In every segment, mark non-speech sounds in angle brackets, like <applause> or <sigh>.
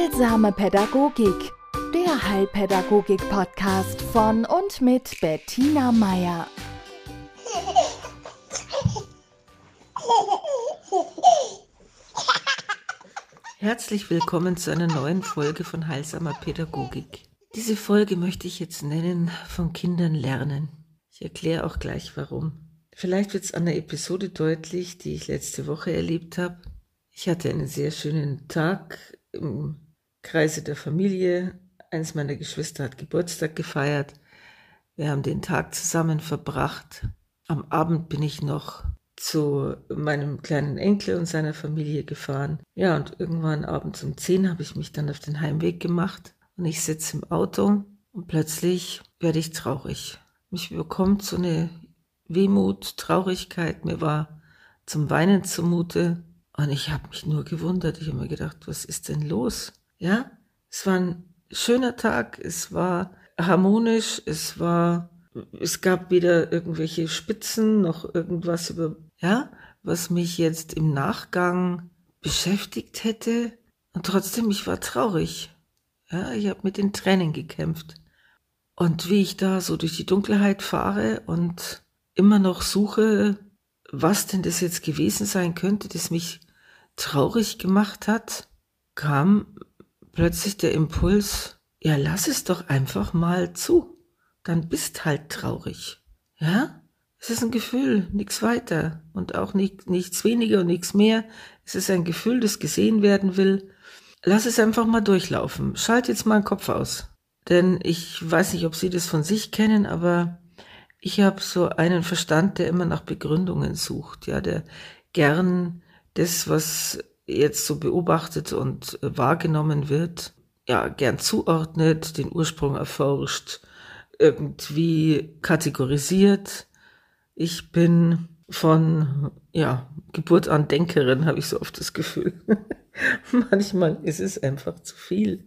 Heilsame Pädagogik, der Heilpädagogik-Podcast von und mit Bettina Meier. Herzlich willkommen zu einer neuen Folge von Heilsamer Pädagogik. Diese Folge möchte ich jetzt nennen von Kindern lernen. Ich erkläre auch gleich warum. Vielleicht wird es an der Episode deutlich, die ich letzte Woche erlebt habe. Ich hatte einen sehr schönen Tag im Kreise der Familie. Eins meiner Geschwister hat Geburtstag gefeiert. Wir haben den Tag zusammen verbracht. Am Abend bin ich noch zu meinem kleinen Enkel und seiner Familie gefahren. Ja, und irgendwann abends um zehn habe ich mich dann auf den Heimweg gemacht und ich sitze im Auto und plötzlich werde ich traurig. Mich bekommt so eine Wehmut, Traurigkeit. Mir war zum Weinen zumute. Und ich habe mich nur gewundert. Ich habe mir gedacht, was ist denn los? Ja, es war ein schöner Tag. Es war harmonisch. Es war, es gab weder irgendwelche Spitzen noch irgendwas über, ja, was mich jetzt im Nachgang beschäftigt hätte. Und trotzdem, ich war traurig. Ja, ich habe mit den Tränen gekämpft. Und wie ich da so durch die Dunkelheit fahre und immer noch suche, was denn das jetzt gewesen sein könnte, das mich traurig gemacht hat, kam plötzlich der Impuls, ja, lass es doch einfach mal zu. Dann bist halt traurig. Ja? Es ist ein Gefühl, nichts weiter und auch nicht, nichts weniger und nichts mehr. Es ist ein Gefühl, das gesehen werden will. Lass es einfach mal durchlaufen. Schalt jetzt mal den Kopf aus. Denn ich weiß nicht, ob Sie das von sich kennen, aber ich habe so einen Verstand, der immer nach Begründungen sucht, ja, der gern das, was jetzt so beobachtet und wahrgenommen wird, ja, gern zuordnet, den Ursprung erforscht, irgendwie kategorisiert. Ich bin von, ja, Geburt an Denkerin, habe ich so oft das Gefühl. <laughs> Manchmal ist es einfach zu viel.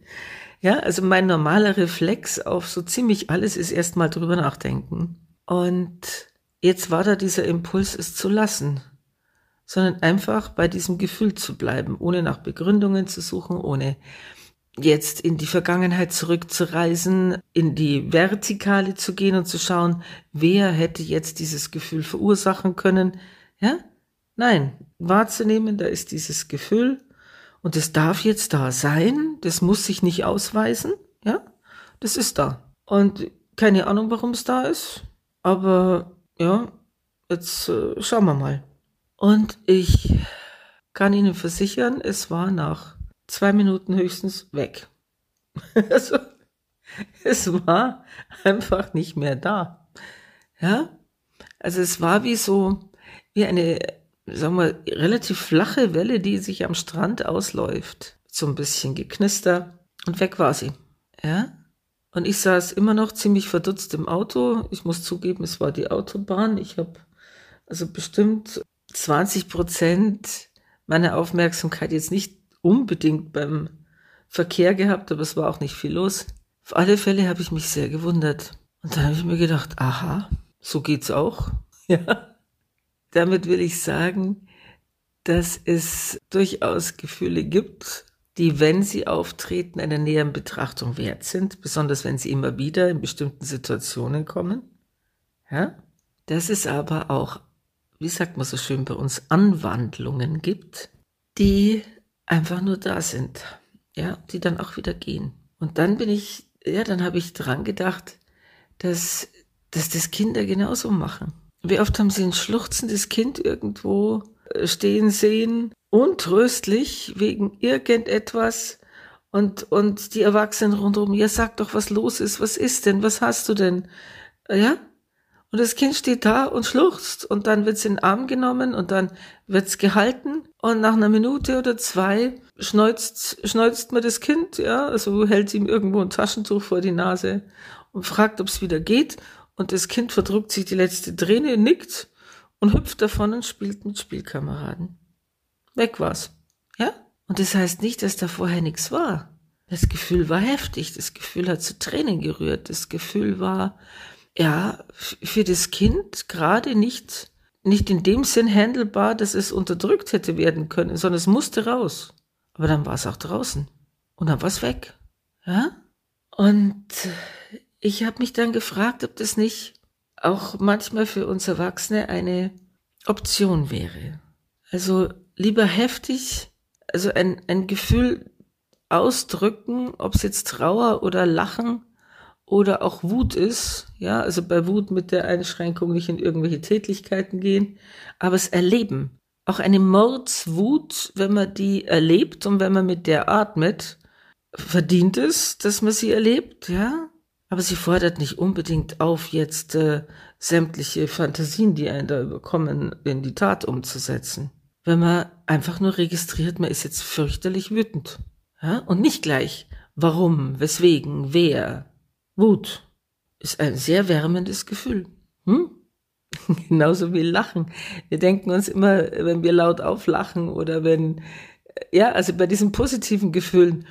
Ja, also mein normaler Reflex auf so ziemlich alles ist erstmal drüber nachdenken. Und jetzt war da dieser Impuls, es zu lassen sondern einfach bei diesem Gefühl zu bleiben, ohne nach Begründungen zu suchen, ohne jetzt in die Vergangenheit zurückzureisen, in die Vertikale zu gehen und zu schauen, wer hätte jetzt dieses Gefühl verursachen können. Ja? Nein, wahrzunehmen, da ist dieses Gefühl und es darf jetzt da sein, das muss sich nicht ausweisen, ja? Das ist da. Und keine Ahnung, warum es da ist, aber ja, jetzt äh, schauen wir mal. Und ich kann Ihnen versichern, es war nach zwei Minuten höchstens weg. <laughs> also, es war einfach nicht mehr da. Ja? Also es war wie so, wie eine, sagen wir, relativ flache Welle, die sich am Strand ausläuft. So ein bisschen geknister und weg war sie. Ja? Und ich saß immer noch ziemlich verdutzt im Auto. Ich muss zugeben, es war die Autobahn. Ich habe also bestimmt 20 Prozent meiner Aufmerksamkeit jetzt nicht unbedingt beim Verkehr gehabt, aber es war auch nicht viel los. Auf alle Fälle habe ich mich sehr gewundert. Und dann habe ich mir gedacht, aha, so geht's auch. <laughs> Ja. Damit will ich sagen, dass es durchaus Gefühle gibt, die, wenn sie auftreten, einer näheren Betrachtung wert sind, besonders wenn sie immer wieder in bestimmten Situationen kommen. Ja? Dass es aber auch wie sagt man so schön bei uns, Anwandlungen gibt, die einfach nur da sind, ja, die dann auch wieder gehen. Und dann bin ich, ja, dann habe ich dran gedacht, dass, dass das Kinder genauso machen. Wie oft haben sie ein schluchzendes Kind irgendwo äh, stehen sehen, untröstlich wegen irgendetwas und, und die Erwachsenen rundherum, ja, sag doch, was los ist, was ist denn, was hast du denn? Ja, und das Kind steht da und schluchzt und dann wird's in den Arm genommen und dann wird's gehalten und nach einer Minute oder zwei schneuzt, schneuzt man das Kind, ja, also hält ihm irgendwo ein Taschentuch vor die Nase und fragt, ob's wieder geht und das Kind verdrückt sich die letzte Träne, nickt und hüpft davon und spielt mit Spielkameraden. Weg war's, ja? Und das heißt nicht, dass da vorher nichts war. Das Gefühl war heftig, das Gefühl hat zu Tränen gerührt, das Gefühl war, ja, für das Kind gerade nicht, nicht in dem Sinn handelbar, dass es unterdrückt hätte werden können, sondern es musste raus. Aber dann war es auch draußen. und dann war's weg. Ja? Und ich habe mich dann gefragt, ob das nicht auch manchmal für uns Erwachsene eine Option wäre. Also lieber heftig, also ein, ein Gefühl ausdrücken, ob es jetzt Trauer oder Lachen oder auch Wut ist, ja, also bei Wut mit der Einschränkung nicht in irgendwelche Tätlichkeiten gehen, aber es erleben. Auch eine Mordswut, wenn man die erlebt und wenn man mit der atmet, verdient es, dass man sie erlebt, ja. Aber sie fordert nicht unbedingt auf, jetzt äh, sämtliche Fantasien, die einen da überkommen, in die Tat umzusetzen. Wenn man einfach nur registriert, man ist jetzt fürchterlich wütend. Ja? Und nicht gleich, warum, weswegen, wer. Wut ist ein sehr wärmendes Gefühl. Hm? <laughs> Genauso wie Lachen. Wir denken uns immer, wenn wir laut auflachen oder wenn, ja, also bei diesen positiven Gefühlen,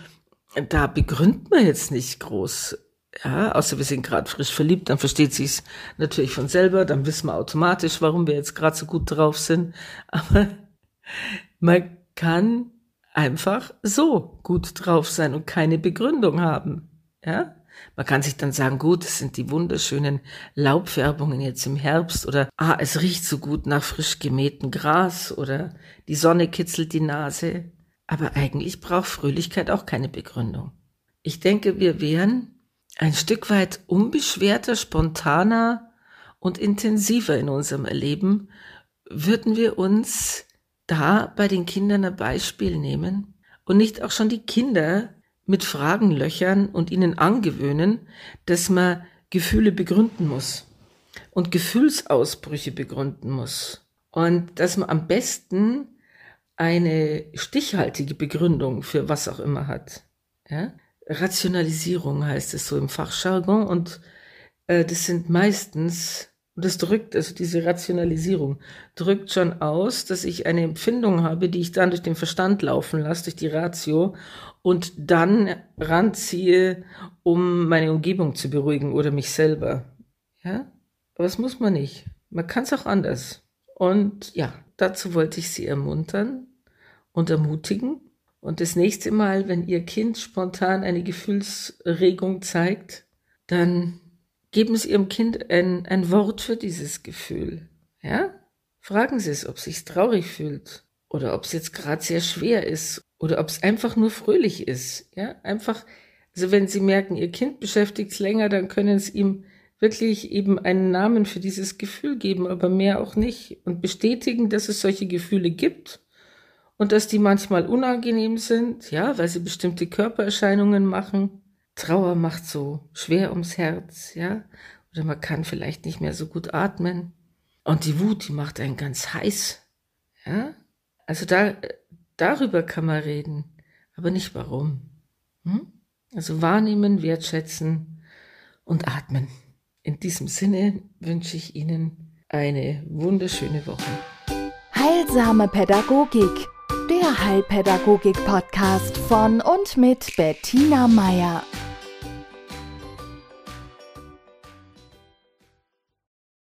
da begründet man jetzt nicht groß. Ja, außer wir sind gerade frisch verliebt, dann versteht sich's natürlich von selber, dann wissen wir automatisch, warum wir jetzt gerade so gut drauf sind. <laughs> Aber man kann einfach so gut drauf sein und keine Begründung haben. Ja? Man kann sich dann sagen, gut, es sind die wunderschönen Laubfärbungen jetzt im Herbst oder ah, es riecht so gut nach frisch gemähtem Gras oder die Sonne kitzelt die Nase. Aber eigentlich braucht Fröhlichkeit auch keine Begründung. Ich denke, wir wären ein Stück weit unbeschwerter, spontaner und intensiver in unserem Erleben, würden wir uns da bei den Kindern ein Beispiel nehmen und nicht auch schon die Kinder mit Fragen löchern und ihnen angewöhnen, dass man Gefühle begründen muss und Gefühlsausbrüche begründen muss und dass man am besten eine stichhaltige Begründung für was auch immer hat. Ja? Rationalisierung heißt es so im Fachjargon und äh, das sind meistens, und das drückt, also diese Rationalisierung drückt schon aus, dass ich eine Empfindung habe, die ich dann durch den Verstand laufen lasse, durch die Ratio und dann ranziehe, um meine Umgebung zu beruhigen oder mich selber. Ja, aber das muss man nicht. Man kann es auch anders. Und ja, dazu wollte ich Sie ermuntern und ermutigen. Und das nächste Mal, wenn Ihr Kind spontan eine Gefühlsregung zeigt, dann geben Sie Ihrem Kind ein, ein Wort für dieses Gefühl. Ja? Fragen Sie es, ob es sich traurig fühlt oder ob es jetzt gerade sehr schwer ist oder ob es einfach nur fröhlich ist. Ja, einfach, also wenn Sie merken, Ihr Kind beschäftigt es länger, dann können Sie ihm wirklich eben einen Namen für dieses Gefühl geben, aber mehr auch nicht und bestätigen, dass es solche Gefühle gibt und dass die manchmal unangenehm sind, ja, weil sie bestimmte Körpererscheinungen machen. Trauer macht so schwer ums Herz, ja, oder man kann vielleicht nicht mehr so gut atmen. Und die Wut, die macht einen ganz heiß, ja. Also da, darüber kann man reden, aber nicht warum. Hm? Also wahrnehmen, wertschätzen und atmen. In diesem Sinne wünsche ich Ihnen eine wunderschöne Woche. Heilsame Pädagogik der Heilpädagogik-Podcast von und mit Bettina Meier.